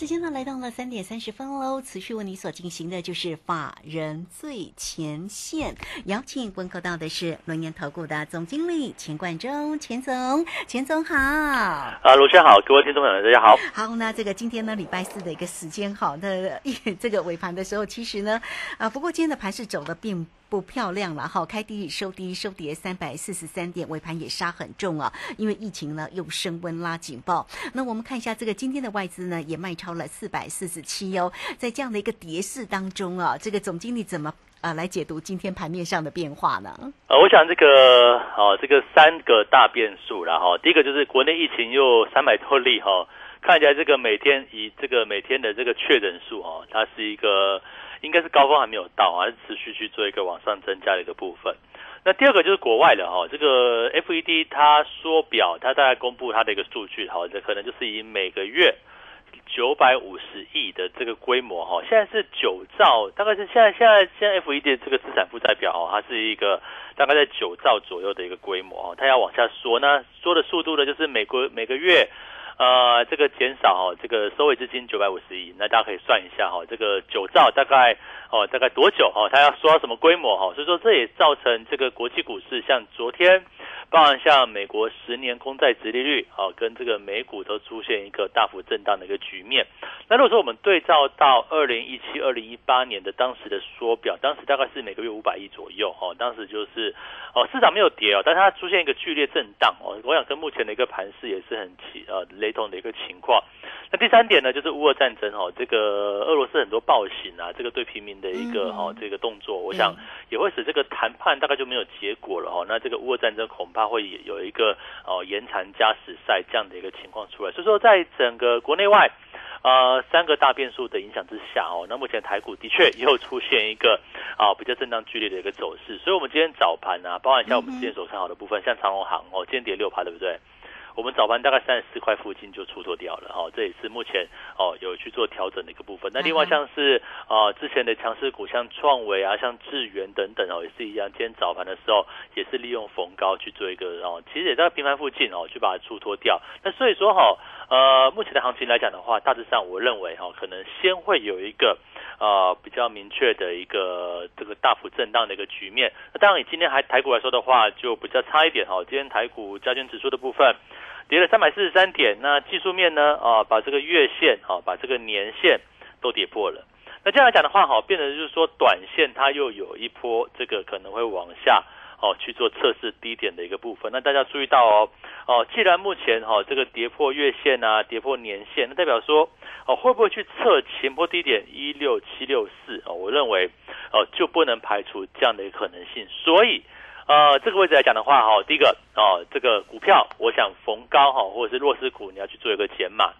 时间呢来到了三点三十分喽，持续为你所进行的就是法人最前线，邀请问候到的是龙岩投顾的总经理钱冠中，钱总，钱总好。啊，卢轩好，各位听众朋友大家好。好，那这个今天呢礼拜四的一个时间，好，那这个尾盘的时候，其实呢，啊，不过今天的盘是走的并。不漂亮了哈，开低收低，收跌三百四十三点，尾盘也杀很重啊，因为疫情呢又升温拉警报。那我们看一下这个今天的外资呢也卖超了四百四十七哦，在这样的一个跌势当中啊，这个总经理怎么啊来解读今天盘面上的变化呢？呃，我想这个哦，这个三个大变数了哈，第一个就是国内疫情又三百多例哈，看起来这个每天以这个每天的这个确诊数哈，它是一个。应该是高峰还没有到，还是持续去做一个往上增加的一个部分。那第二个就是国外的哈，这个 FED 它缩表，它大概公布它的一个数据，哈，这可能就是以每个月九百五十亿的这个规模哈，现在是九兆，大概是现在现在现在 FED 这个资产负债表哈，它是一个大概在九兆左右的一个规模哈，它要往下缩呢，缩的速度呢就是美国每个月。呃，这个减少哦，这个收尾资金九百五十亿，那大家可以算一下哈，这个九兆大概哦，大概多久哦？它要缩到什么规模哈？所以说这也造成这个国际股市像昨天。包含像美国十年公债殖利率，哦，跟这个美股都出现一个大幅震荡的一个局面。那如果说我们对照到二零一七、二零一八年的当时的缩表，当时大概是每个月五百亿左右，哦，当时就是哦，市场没有跌哦，但是它出现一个剧烈震荡哦，我想跟目前的一个盘势也是很奇呃雷同的一个情况。那第三点呢，就是乌俄战争哦，这个俄罗斯很多暴行啊，这个对平民的一个哦这个动作，我想也会使这个谈判大概就没有结果了哦。那这个乌俄战争恐怕会有一个哦延长加时赛这样的一个情况出来。所以说，在整个国内外呃三个大变数的影响之下哦，那目前台股的确又出现一个啊比较震荡剧烈的一个走势。所以我们今天早盘啊，包含一下我们之前所看好的部分，像长隆行哦，今天跌六趴，对不对？我们早盘大概三十四块附近就出脱掉了哈，这也是目前哦有去做调整的一个部分。那另外像是啊之前的强势股，像创维啊、像智源等等哦，也是一样。今天早盘的时候也是利用逢高去做一个哦，其实也在平盘附近哦，去把它出脱掉。那所以说哈，呃，目前的行情来讲的话，大致上我认为哈，可能先会有一个啊比较明确的一个这个大幅震荡的一个局面。那当然，以今天还台股来说的话，就比较差一点哈。今天台股加权指数的部分。跌了三百四十三点，那技术面呢？啊，把这个月线，啊，把这个年线都跌破了。那这样来讲的话，好，变得就是说，短线它又有一波这个可能会往下，哦，去做测试低点的一个部分。那大家注意到哦，哦，既然目前哈这个跌破月线啊，跌破年线，那代表说，哦，会不会去测前波低点一六七六四？哦，我认为，哦，就不能排除这样的一个可能性。所以。呃，这个位置来讲的话，哈，第一个哦，这个股票，我想逢高哈，或者是弱势股，你要去做一个减码。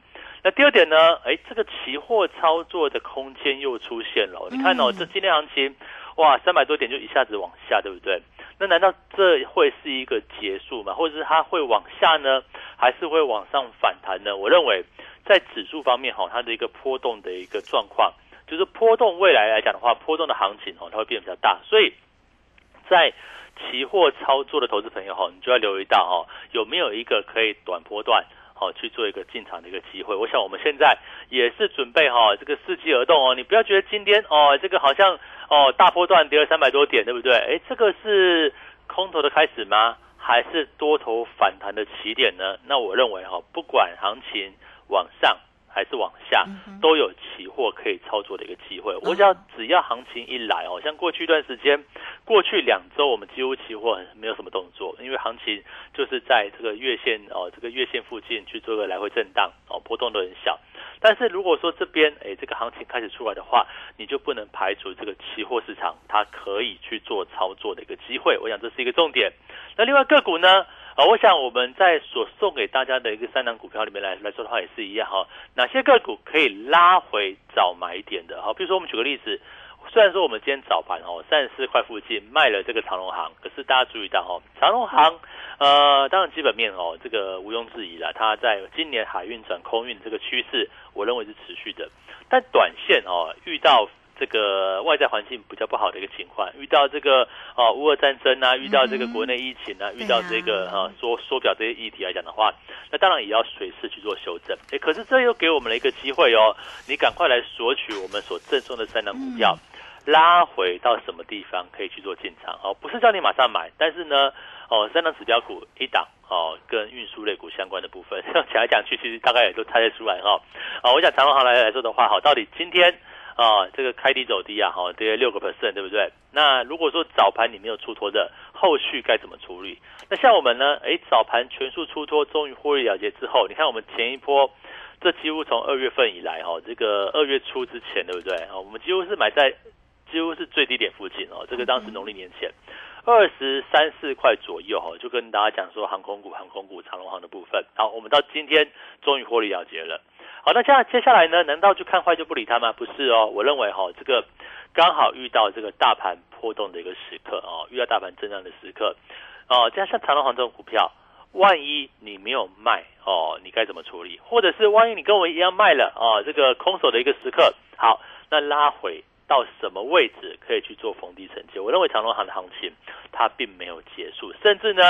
那第二点呢，哎，这个期货操作的空间又出现了。你看哦，这今天行情，哇，三百多点就一下子往下，对不对？那难道这会是一个结束吗？或者是它会往下呢，还是会往上反弹呢？我认为在指数方面哈，它的一个波动的一个状况，就是波动未来来讲的话，波动的行情哦，它会变得比较大，所以在。期货操作的投资朋友哈，你就要留意到哈，有没有一个可以短波段好去做一个进场的一个机会？我想我们现在也是准备哈，这个伺机而动哦。你不要觉得今天哦，这个好像哦大波段跌了三百多点，对不对？哎，这个是空头的开始吗？还是多头反弹的起点呢？那我认为哈，不管行情往上。还是往下都有期货可以操作的一个机会。我想只要行情一来哦，像过去一段时间，过去两周我们几乎期货没有什么动作，因为行情就是在这个月线哦，这个月线附近去做个来回震荡哦，波动都很小。但是如果说这边哎这个行情开始出来的话，你就不能排除这个期货市场它可以去做操作的一个机会。我想这是一个重点。那另外个股呢？啊，我想我们在所送给大家的一个三档股票里面来来说的话，也是一样哈。哪些个股可以拉回早买点的？好，比如说我们举个例子，虽然说我们今天早盘哦三十四块附近卖了这个长隆行，可是大家注意到哦，长隆行呃当然基本面哦这个毋庸置疑了，它在今年海运转空运这个趋势，我认为是持续的，但短线哦遇到。这个外在环境比较不好的一个情况，遇到这个哦乌俄战争啊，遇到这个国内疫情啊，遇到这个哈缩缩表这些议题来讲的话，那当然也要随时去做修正。哎，可是这又给我们了一个机会哦，你赶快来索取我们所赠送的三档股票，拉回到什么地方可以去做进场哦？不是叫你马上买，但是呢哦，三档指标股一档哦，跟运输类股相关的部分，讲来讲去其实大概也都猜得出来哈。啊，我想长隆行来来说的话，好，到底今天。啊，这个开低走低啊，好，跌了六个 percent，对不对？那如果说早盘你没有出脱的，后续该怎么处理？那像我们呢？哎，早盘全数出脱，终于获利了结之后，你看我们前一波，这几乎从二月份以来，哈，这个二月初之前，对不对？啊，我们几乎是买在几乎是最低点附近哦，这个当时农历年前二十三四块左右，哈，就跟大家讲说航空股、航空股、长龙航的部分。好，我们到今天终于获利了结了。好，那接接下来呢？难道就看坏就不理他吗？不是哦，我认为哈，这个刚好遇到这个大盘波动的一个时刻哦，遇到大盘震荡的时刻哦，加上长隆黄这种股票，万一你没有卖哦，你该怎么处理？或者是万一你跟我一样卖了哦，这个空手的一个时刻，好，那拉回。到什么位置可以去做逢低承接？我认为长隆行的行情它并没有结束，甚至呢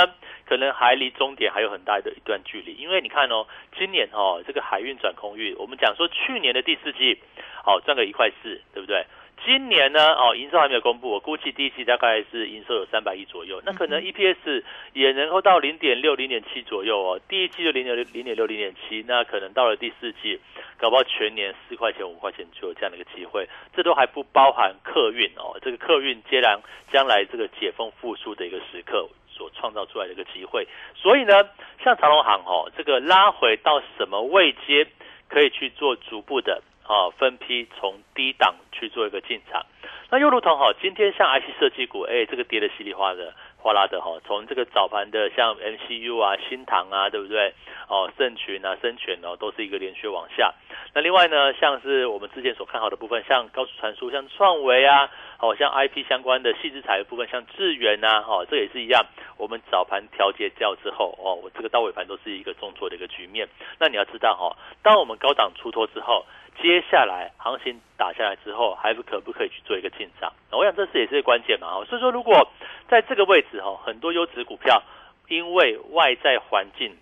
可能还离终点还有很大的一段距离。因为你看哦，今年哦这个海运转空运，我们讲说去年的第四季，好赚个一块四，对不对？今年呢，哦，营收还没有公布，我估计第一季大概是营收有三百亿左右，那可能 EPS 也能够到零点六、零点七左右哦。第一季就零点六、零点六、零点七，那可能到了第四季，搞不好全年四块钱、五块钱就有这样的一个机会。这都还不包含客运哦，这个客运接然将来这个解封复苏的一个时刻所创造出来的一个机会。所以呢，像长隆行哦，这个拉回到什么位阶可以去做逐步的。啊，分批从低档去做一个进场，那又如同哈，今天像 IC 设计股，哎，这个跌的稀里哗的哗啦的哈，从这个早盘的像 MCU 啊、新唐啊，对不对？哦，盛群啊、深全哦，都是一个连续往下。那另外呢，像是我们之前所看好的部分，像高速传输、像创维啊，哦，像 IP 相关的细枝材的部分，像智源呐，哦，这也是一样。我们早盘调节掉之后，哦，我这个到尾盘都是一个重挫的一个局面。那你要知道哈，当我们高档出脱之后。接下来行情打下来之后，还可不可以去做一个进场？我想这是也是关键嘛，所以说如果在这个位置哈，很多优质股票因为外在环境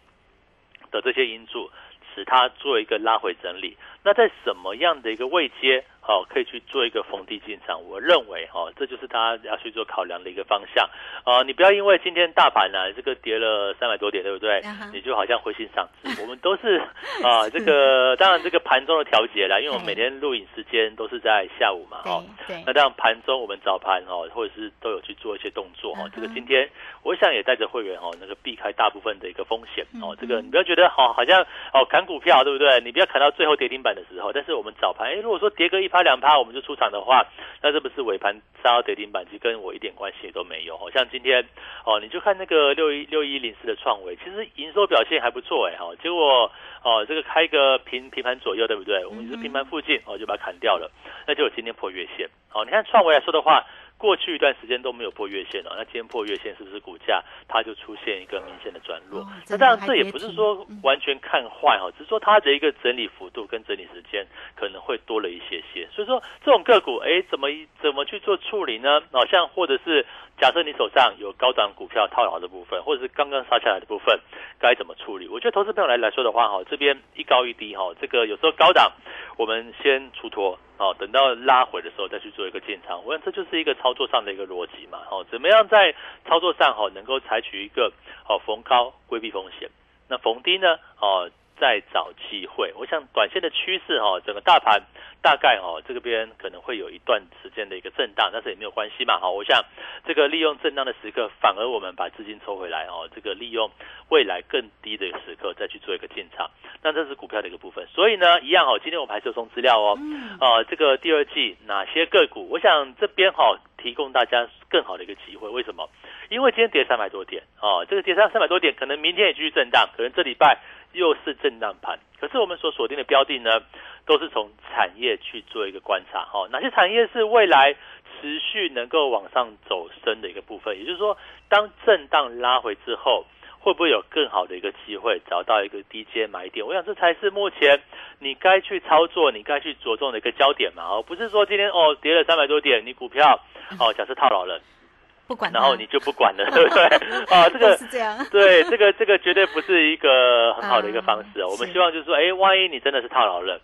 的这些因素，使它做一个拉回整理，那在什么样的一个位阶？哦，可以去做一个逢低进场，我认为哦，这就是大家要去做考量的一个方向。呃，你不要因为今天大盘呢这个跌了三百多点，对不对？你就好像灰心丧志。我们都是啊，这个当然这个盘中的调节啦，因为我们每天录影时间都是在下午嘛，哦，那这样盘中我们早盘哦，或者是都有去做一些动作哦。这个今天我想也带着会员哦，那个避开大部分的一个风险哦。这个你不要觉得好，好像哦砍股票对不对？你不要砍到最后跌停板的时候。但是我们早盘，哎，如果说跌个一趴。两趴我们就出场的话，那这不是尾盘杀到跌停板，其实跟我一点关系都没有。哦，像今天哦，你就看那个六一六一零四的创维，其实营收表现还不错哎，哈，结果哦这个开个平平盘左右，对不对？我们是平盘附近，哦就把它砍掉了，那就今天破月线。哦，你看创维来说的话。过去一段时间都没有破月线了，那今天破月线是不是股价它就出现一个明显的转弱？那当然这也不是说完全看坏哈，只是说它的一个整理幅度跟整理时间可能会多了一些些。所以说这种个股，哎，怎么怎么去做处理呢？好像或者是假设你手上有高档股票套牢的部分，或者是刚刚杀下来的部分，该怎么处理？我觉得投资朋友来来说的话，哈，这边一高一低哈，这个有时候高档我们先出脱。哦，等到拉回的时候再去做一个建仓，我想这就是一个操作上的一个逻辑嘛。哦，怎么样在操作上哈能够采取一个哦逢高规避风险，那逢低呢哦再找机会。我想短线的趋势哈，整个大盘。大概哦，这个边可能会有一段时间的一个震荡，但是也没有关系嘛。好，我想这个利用震荡的时刻，反而我们把资金抽回来哦，这个利用未来更低的时刻再去做一个进场。那这是股票的一个部分，所以呢，一样哦，今天我们还是有送资料哦。呃，这个第二季哪些个股？我想这边哈提供大家更好的一个机会。为什么？因为今天跌三百多点哦，这个跌三三百多点，可能明天也继续震荡，可能这礼拜又是震荡盘。可是我们所锁定的标的呢，都是从产业去做一个观察，哈，哪些产业是未来持续能够往上走升的一个部分？也就是说，当震荡拉回之后。会不会有更好的一个机会找到一个低阶买点？我想这才是目前你该去操作、你该去着重的一个焦点嘛。哦，不是说今天哦跌了三百多点，你股票哦假设套牢了，不管，然后你就不管了，对不对？啊，这个是这样，对，这个这个绝对不是一个很好的一个方式。我们希望就是说，哎，万一你真的是套牢了，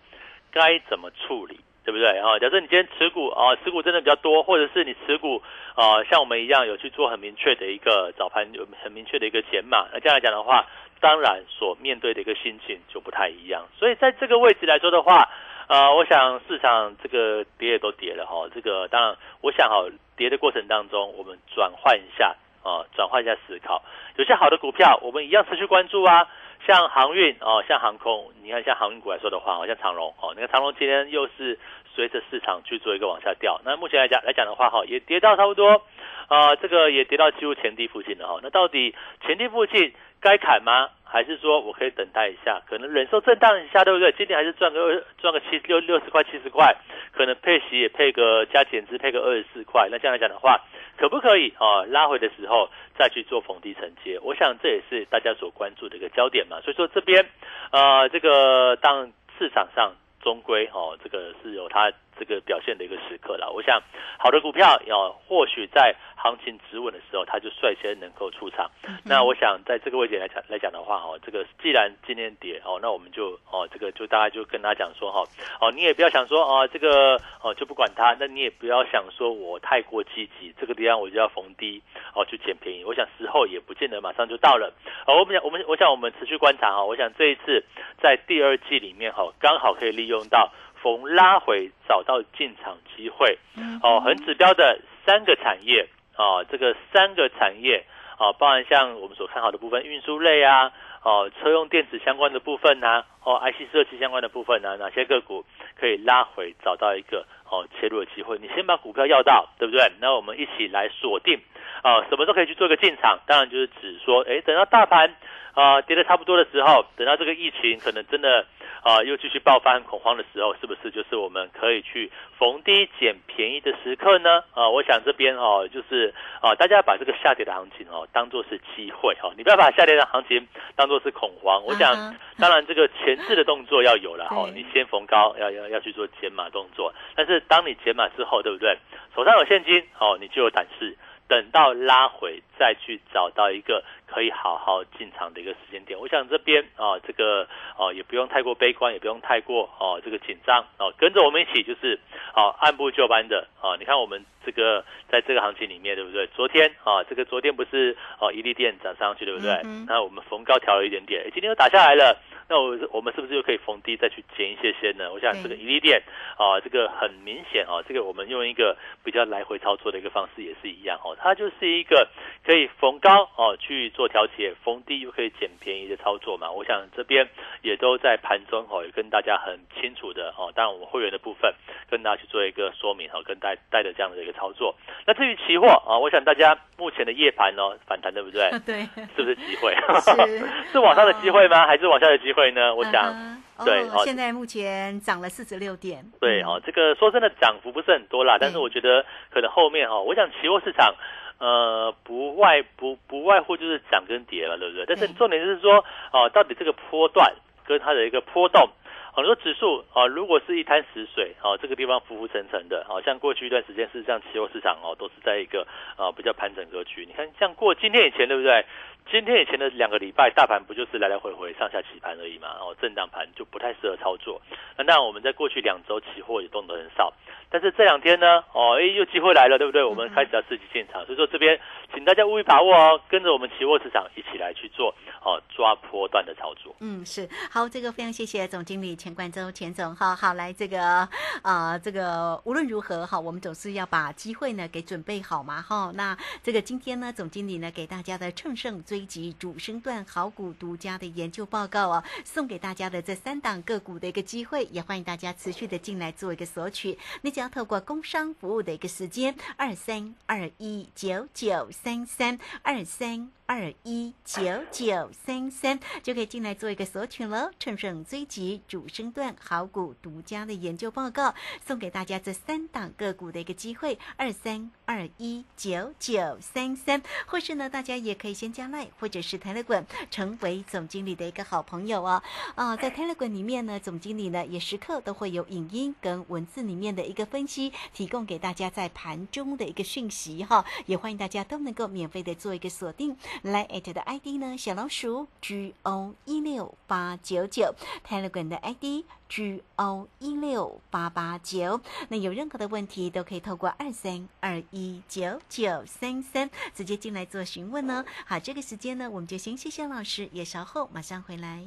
该怎么处理？对不对？啊，假设你今天持股啊，持股真的比较多，或者是你持股啊，像我们一样有去做很明确的一个早盘有很明确的一个减码，那这样来讲的话，当然所面对的一个心情就不太一样。所以在这个位置来说的话，呃，我想市场这个跌也都跌了哈。这个当然，我想哈，跌的过程当中，我们转换一下啊，转换一下思考，有些好的股票，我们一样持续关注啊。像航运哦，像航空，你看像航运股来说的话，好像长龙哦，你看长龙今天又是随着市场去做一个往下掉。那目前来讲来讲的话，哈，也跌到差不多，啊，这个也跌到几乎前低附近了哈。那到底前低附近该砍吗？还是说我可以等待一下，可能忍受震荡一下，对不对？今天还是赚个赚个七六六十块七十块，可能配息也配个加减资配个二十四块。那这样来讲的话，可不可以啊？拉回的时候再去做逢低承接，我想这也是大家所关注的一个焦点嘛。所以说这边呃，这个当市场上终归哦，这个是有它。这个表现的一个时刻了，我想好的股票要或许在行情止稳的时候，它就率先能够出场。那我想在这个位置来讲来讲的话，哦，这个既然今天跌哦，那我们就哦，这个就大家就跟他讲说哈，哦，你也不要想说哦，这个哦就不管它，那你也不要想说我太过积极，这个地方我就要逢低哦去捡便宜。我想时候也不见得马上就到了。哦，我们想我们我想我们持续观察哈，我想这一次在第二季里面哈，刚好可以利用到。逢拉回找到进场机会，哦，很指标的三个产业啊，这个三个产业啊，包含像我们所看好的部分，运输类啊，哦，车用电子相关的部分呐，哦，IC 设计相关的部分呢，哪些个股可以拉回找到一个哦切入的机会？你先把股票要到，对不对？那我们一起来锁定啊，什么时候可以去做一个进场？当然就是指说，哎，等到大盘啊跌的差不多的时候，等到这个疫情可能真的。啊，又继续爆发恐慌的时候，是不是就是我们可以去逢低捡便宜的时刻呢？啊，我想这边哦，就是啊，大家把这个下跌的行情哦当做是机会哦，你不要把下跌的行情当做是恐慌。我想，当然这个前置的动作要有了哈，你先逢高要要要去做减码动作，但是当你减码之后，对不对？手上有现金哦，你就有胆识。等到拉回再去找到一个可以好好进场的一个时间点，我想这边啊，这个哦也不用太过悲观，也不用太过哦这个紧张哦，跟着我们一起就是哦按部就班的啊，你看我们这个在这个行情里面对不对？昨天啊这个昨天不是哦一粒电涨上去对不对？那我们逢高调了一点点，今天又打下来了。那我我们是不是又可以逢低再去减一些些呢？我想这个一利店啊，这个很明显啊，这个我们用一个比较来回操作的一个方式也是一样哦，它就是一个可以逢高哦去做调节，逢低又可以捡便宜的操作嘛。我想这边也都在盘中哦，也跟大家很清楚的哦，当然我们会员的部分跟大家去做一个说明哈，跟带带着这样的一个操作。那至于期货啊，我想大家目前的夜盘哦反弹对不对？对，是不是机会？是 是往上的机会吗？还是往下的机会？会呢？我想，对，现在目前涨了四十六点。对，哦，这个说真的，涨幅不是很多啦，但是我觉得可能后面哈，我想期货市场，呃，不外不不外乎就是涨跟跌了，对不对？但是重点就是说，哦，到底这个波段跟它的一个波动。很多指数啊，如果是一滩死水啊，这个地方浮浮沉沉的，好像过去一段时间，事实上期货市场哦，都是在一个啊比较盘整格局。你看，像过今天以前，对不对？今天以前的两个礼拜，大盘不就是来来回回上下起盘而已嘛？哦，震荡盘就不太适合操作。那当然，我们在过去两周期货也动得很少，但是这两天呢，哦，哎，又机会来了，对不对？我们开始要刺激进场，所以说这边请大家务必把握哦，跟着我们期货市场一起来去做哦抓波段的操作。嗯，是好，这个非常谢谢总经理。钱冠洲，钱总，哈好来这个啊，这个无论如何哈，我们总是要把机会呢给准备好嘛哈。那这个今天呢，总经理呢给大家的乘胜追追击主升段好股独家的研究报告哦，送给大家的这三档个股的一个机会，也欢迎大家持续的进来做一个索取。你只要透过工商服务的一个时间，二三二一九九三三二三。二一九九三三，就可以进来做一个索取了。乘胜追击主升段好股独家的研究报告，送给大家这三档个股的一个机会，二三二一九九三三，或是呢，大家也可以先加赖或者是 Telegram 成为总经理的一个好朋友哦。啊，在 Telegram 里面呢，总经理呢也时刻都会有影音跟文字里面的一个分析，提供给大家在盘中的一个讯息哈，也欢迎大家都能够免费的做一个锁定。来 at 的 ID 呢，小老鼠 G O 一六八九九，Telegram 的 ID G O 一六八八九。那有任何的问题都可以透过二三二一九九三三直接进来做询问呢。好，这个时间呢，我们就先谢谢老师，也稍后马上回来。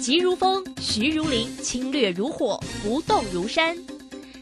急如风，徐如林，侵略如火，不动如山。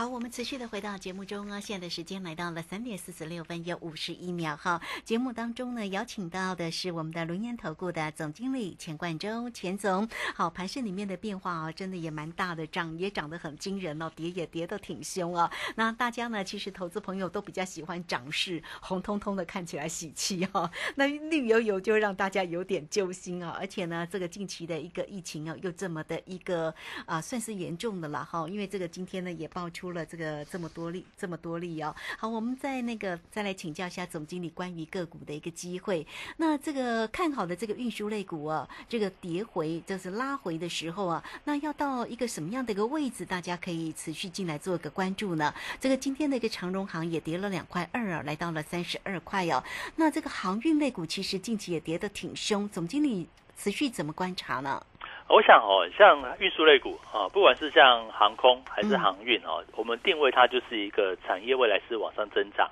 好，我们持续的回到节目中啊，现在的时间来到了三点四十六分有五十一秒哈。节目当中呢，邀请到的是我们的轮研投顾的总经理钱冠洲钱总。好，盘市里面的变化啊，真的也蛮大的，涨也涨得很惊人哦，跌也跌得挺凶啊。那大家呢，其实投资朋友都比较喜欢涨势红彤彤的，看起来喜气哈。那绿油油就让大家有点揪心啊。而且呢，这个近期的一个疫情啊，又这么的一个啊，算是严重的了哈。因为这个今天呢，也爆出。了这个这么多例，这么多例哦。好，我们再那个再来请教一下总经理关于个股的一个机会。那这个看好的这个运输类股啊，这个跌回就是拉回的时候啊，那要到一个什么样的一个位置，大家可以持续进来做一个关注呢？这个今天的一个长荣行也跌了两块二啊，来到了三十二块哦。那这个航运类股其实近期也跌得挺凶，总经理持续怎么观察呢？我想哦，像运输类股啊，不管是像航空还是航运哦，我们定位它就是一个产业未来是往上增长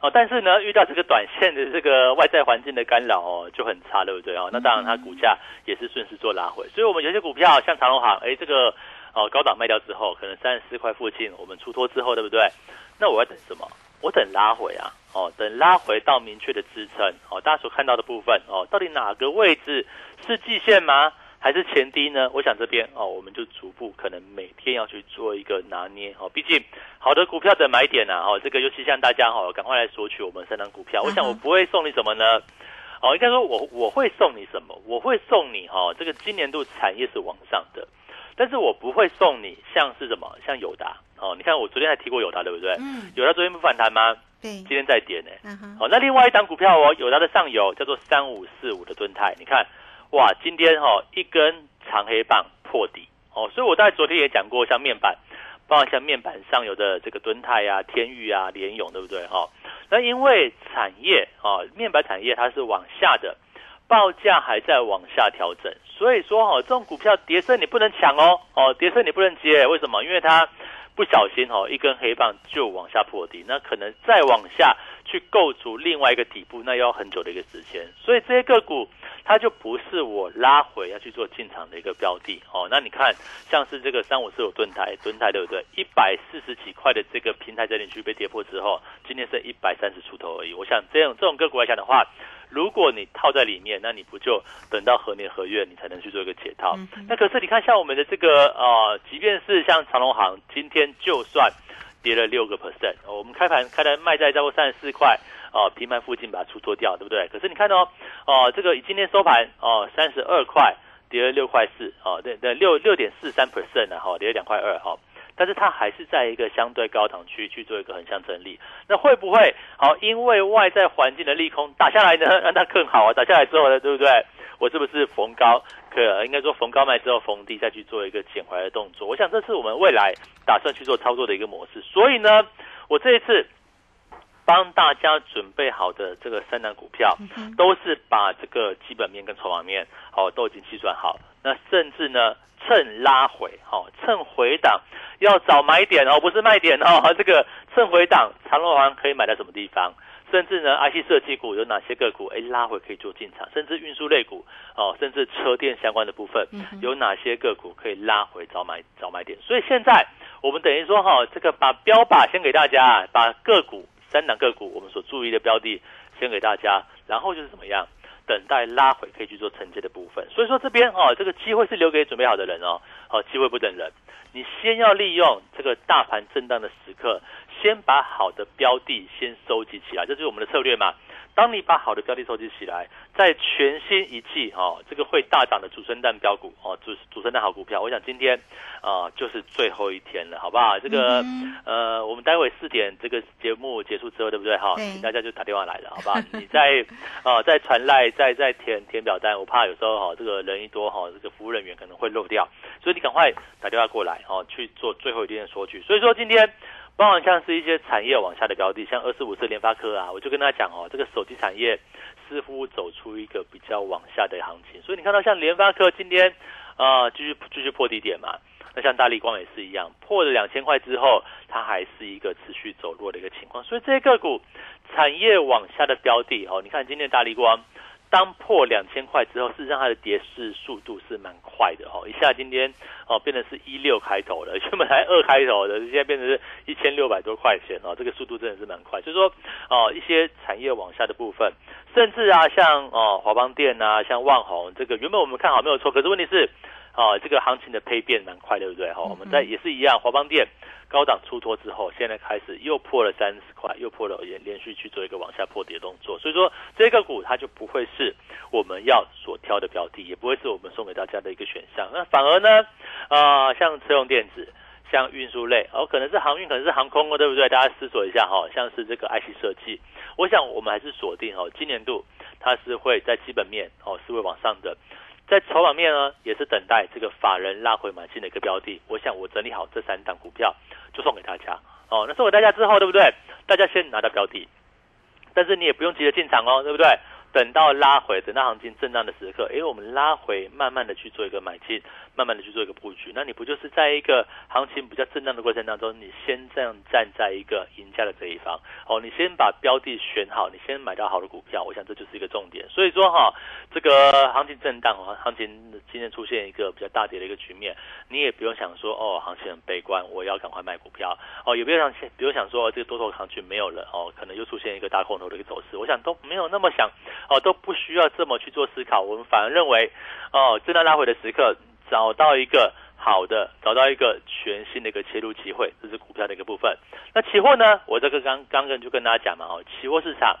哦。但是呢，遇到这个短线的这个外在环境的干扰哦，就很差，对不对哦？那当然它股价也是顺势做拉回。所以我们有些股票像长隆行，哎，这个哦高档卖掉之后，可能三十四块附近我们出脱之后，对不对？那我要等什么？我等拉回啊，哦，等拉回到明确的支撑哦。大家所看到的部分哦，到底哪个位置是季线吗？还是前低呢？我想这边哦，我们就逐步可能每天要去做一个拿捏哦。毕竟好的股票的买点呐，哦，这个尤其像大家哦，赶快来索取我们三张股票。我想我不会送你什么呢？哦，应该说我我会送你什么？我会送你哈，这个今年度产业是往上的，但是我不会送你像是什么，像友达哦。你看我昨天还提过友达，对不对？嗯。友达昨天不反弹吗？对。今天再跌呢。嗯哼。好，那另外一档股票哦，友达的上游叫做三五四五的盾泰，你看。哇，今天哈一根长黑棒破底哦，所以我在昨天也讲过，像面板，包括像面板上游的这个敦泰啊、天域啊、联勇，对不对哈？那因为产业啊，面板产业它是往下的，报价还在往下调整，所以说哈，这种股票跌升你不能抢哦，哦跌升你不能接，为什么？因为它不小心哈一根黑棒就往下破底，那可能再往下去构筑另外一个底部，那要很久的一个时间，所以这些个股。它就不是我拉回要去做进场的一个标的哦。那你看，像是这个三五四五盾台，盾台对不对？一百四十几块的这个平台整理区被跌破之后，今天是一百三十出头而已。我想这样这种个股来讲的话，如果你套在里面，那你不就等到何年何月你才能去做一个解套？那可是你看，像我们的这个呃，即便是像长隆行，今天就算跌了六个 percent，我们开盘开的卖在超过三十四块。哦，平盘附近把它出脱掉，对不对？可是你看哦，哦，这个今天收盘哦，三十二块，跌了六块四，哦，对对，六六点四三 percent 呢，哈，跌了两块二，哈。但是它还是在一个相对高档区去做一个横向整理，那会不会好？因为外在环境的利空打下来呢，让它更好啊！打下来之后呢，对不对？我是不是逢高可应该说逢高卖之后逢低再去做一个捡回来的动作？我想这是我们未来打算去做操作的一个模式。所以呢，我这一次帮大家准备好的这个三档股票，都是把这个基本面跟筹码面好都已经计算好，那甚至呢。趁拉回，好，趁回档要找买点哦，不是卖点哦。这个趁回档，长隆行可以买在什么地方？甚至呢，IC 设计股有哪些个股？哎，拉回可以做进场，甚至运输类股哦，甚至车电相关的部分，有哪些个股可以拉回找买找买点？所以现在我们等于说哈，这个把标靶先给大家，把个股三档个股我们所注意的标的先给大家，然后就是怎么样？等待拉回可以去做承接的部分，所以说这边哦，这个机会是留给准备好的人哦，好机会不等人，你先要利用这个大盘震荡的时刻，先把好的标的先收集起来，这就是我们的策略嘛。当你把好的标的收集起来，在全新一季哦，这个会大涨的主升蛋标股哦，主主升蛋好股票，我想今天啊就是最后一天了，好不好？这个呃，我们待会四点这个节目结束之后，对不对？哈，请大家就打电话来了，好不好？你在啊在传赖，在在填填表单，我怕有时候哈这个人一多哈，这个服务人员可能会漏掉，所以你赶快打电话过来哦，去做最后一天的索取。所以说今天。包含像是一些产业往下的标的，像二四五四联发科啊，我就跟他讲哦，这个手机产业似乎走出一个比较往下的行情，所以你看到像联发科今天啊继续继续破低点嘛，那像大力光也是一样，破了两千块之后，它还是一个持续走弱的一个情况，所以这些个股产业往下的标的哦，你看今天大力光。当破两千块之后，事实上它的跌势速度是蛮快的哦，一下今天哦变成是一六开头的，原本还二开头的，现在变成是一千六百多块钱哦，这个速度真的是蛮快。所以说哦，一些产业往下的部分，甚至啊像哦华邦电啊，像万宏，这个原本我们看好没有错，可是问题是哦这个行情的胚变蛮快，对不对？哈，我们在也是一样，华邦电。高档出脱之后，现在开始又破了三十块，又破了连连续去做一个往下破底的动作，所以说这个股它就不会是我们要所挑的标的，也不会是我们送给大家的一个选项。那反而呢，啊，像车用电子、像运输类，哦，可能是航运，可能是航空哦，对不对？大家思索一下哈，像是这个 IC 设计，我想我们还是锁定哦，今年度它是会在基本面哦是会往上的。在筹码面呢，也是等待这个法人拉回买进的一个标的。我想我整理好这三档股票，就送给大家哦。那送给大家之后，对不对？大家先拿到标的，但是你也不用急着进场哦，对不对？等到拉回，等到行情震荡的时刻，哎，我们拉回，慢慢的去做一个买进，慢慢的去做一个布局。那你不就是在一个行情比较震荡的过程当中，你先这样站在一个赢家的这一方哦，你先把标的选好，你先买到好的股票，我想这就是一个重点。所以说哈，这个行情震荡哦，行情今天出现一个比较大跌的一个局面，你也不用想说哦，行情很悲观，我要赶快卖股票哦，也不用想，比如想说这个多头行情没有了哦，可能又出现一个大空头的一个走势，我想都没有那么想。哦，都不需要这么去做思考，我们反而认为，哦，震荡拉回的时刻，找到一个好的，找到一个全新的一个切入机会，这是股票的一个部分。那期货呢？我这个刚刚跟就跟大家讲嘛，哦，期货市场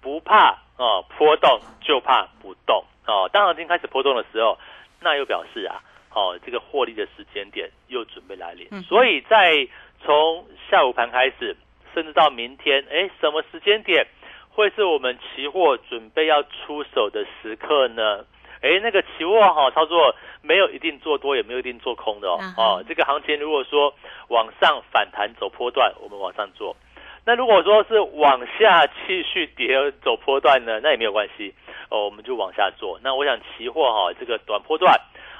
不怕哦波动，就怕不动哦。当行情开始波动的时候，那又表示啊，哦，这个获利的时间点又准备来临。所以在从下午盘开始，甚至到明天，哎，什么时间点？会是我们期货准备要出手的时刻呢？哎，那个期货哈操作没有一定做多，也没有一定做空的哦。哦，这个行情如果说往上反弹走波段，我们往上做；那如果说是往下继续跌走波段呢，那也没有关系哦，我们就往下做。那我想期货哈这个短波段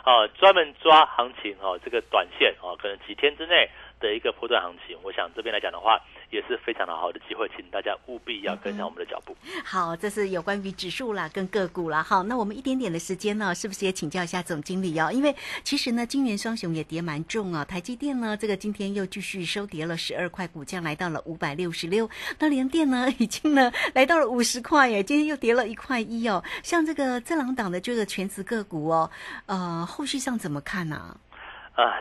啊，专门抓行情哦，这个短线哦，可能几天之内的一个波段行情，我想这边来讲的话。也是非常的好的机会，请大家务必要跟上我们的脚步。好，这是有关于指数啦，跟个股啦。好，那我们一点点的时间呢，是不是也请教一下总经理哦？因为其实呢，今年双雄也跌蛮重啊。台积电呢，这个今天又继续收跌了十二块，股价来到了五百六十六。那联电呢，已经呢来到了五十块耶，今天又跌了一块一哦。像这个正朗档的这个全职个股哦，呃，后续上怎么看呢？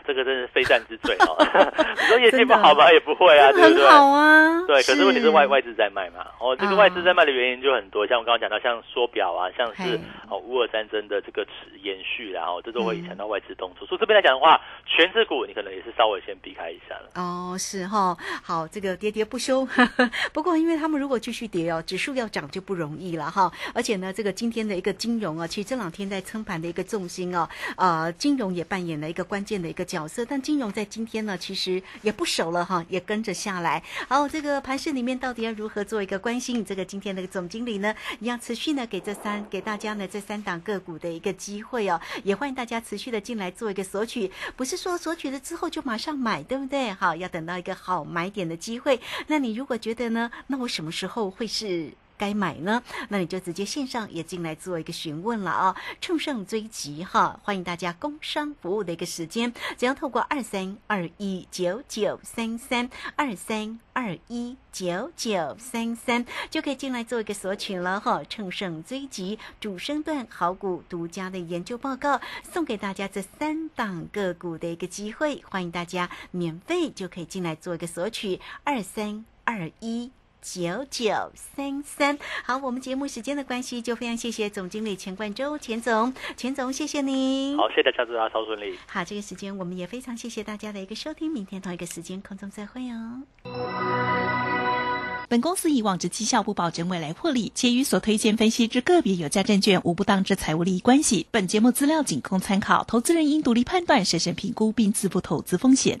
这个真是非战之罪哦。你说业绩不好吧？也不会啊，对不对？很好啊。对，可是问题是外外资在卖嘛。哦，这个外资在卖的原因就很多，像我刚刚讲到，像缩表啊，像是哦乌尔战争的这个延续，然后这都会影响到外资动作。所以这边来讲的话，全指股你可能也是稍微先避开一下了。哦，是哈，好，这个跌跌不休。不过因为他们如果继续跌哦，指数要涨就不容易了哈。而且呢，这个今天的一个金融啊，其实这两天在撑盘的一个重心哦，呃，金融也扮演了一个关键的。一个角色，但金融在今天呢，其实也不熟了哈，也跟着下来。好，这个盘市里面到底要如何做一个关心？这个今天那个总经理呢，一样持续呢给这三给大家呢这三档个股的一个机会哦，也欢迎大家持续的进来做一个索取，不是说索取了之后就马上买，对不对？好，要等到一个好买点的机会。那你如果觉得呢，那我什么时候会是？该买呢？那你就直接线上也进来做一个询问了啊！乘胜追击哈，欢迎大家工商服务的一个时间，只要透过二三二一九九三三二三二一九九三三就可以进来做一个索取了哈！乘胜追击主升段好股独家的研究报告送给大家这三档个股的一个机会，欢迎大家免费就可以进来做一个索取二三二一。九九三三，好，我们节目时间的关系，就非常谢谢总经理钱冠周，钱总，钱总，谢谢您。好，谢谢大家，祝大家超顺利。好，这个时间我们也非常谢谢大家的一个收听，明天同一个时间空中再会哦。本公司以往之绩效不保证未来获利，且与所推荐分析之个别有价证券无不当之财务利益关系。本节目资料仅供参考，投资人应独立判断、审慎评估并自负投资风险。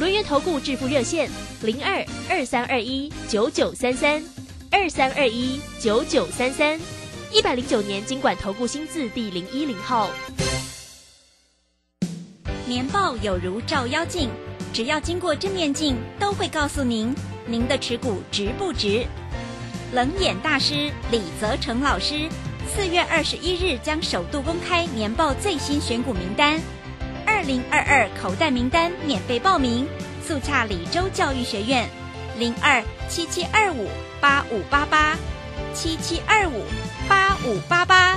轮源投顾致富热线零二二三二一九九三三二三二一九九三三一百零九年经管投顾新字第零一零号。年报有如照妖镜，只要经过正面镜，都会告诉您您的持股值不值。冷眼大师李泽成老师四月二十一日将首度公开年报最新选股名单。二零二二口袋名单免费报名，速洽李州教育学院，零二七七二五八五八八七七二五八五八八。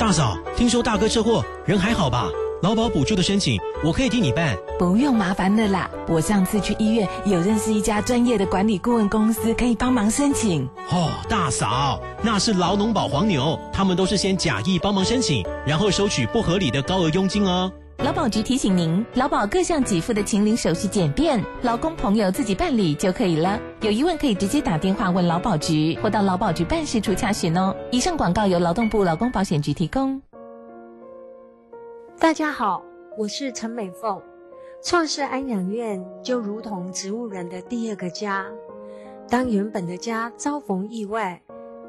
大嫂，听说大哥车祸，人还好吧？劳保补助的申请，我可以替你办，不用麻烦的啦。我上次去医院有认识一家专业的管理顾问公司，可以帮忙申请。哦，大嫂，那是劳农保黄牛，他们都是先假意帮忙申请，然后收取不合理的高额佣金哦。劳保局提醒您，劳保各项给付的请领手续简便，劳工朋友自己办理就可以了。有疑问可以直接打电话问劳保局，或到劳保局办事处查询哦。以上广告由劳动部劳工保险局提供。大家好，我是陈美凤。创世安养院就如同植物人的第二个家。当原本的家遭逢意外，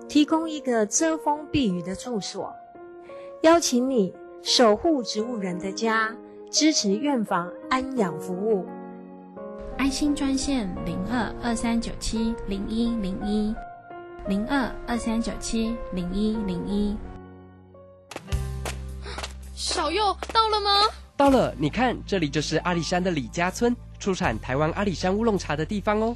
提供一个遮风避雨的住所，邀请你守护植物人的家，支持院房安养服务。安心专线零二二三九七零一零一零二二三九七零一零一。小右到了吗？到了，你看，这里就是阿里山的李家村，出产台湾阿里山乌龙茶的地方哦。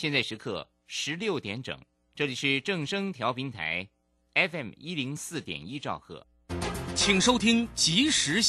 现在时刻十六点整，这里是正声调频台，FM 一零四点一兆赫，请收听即时。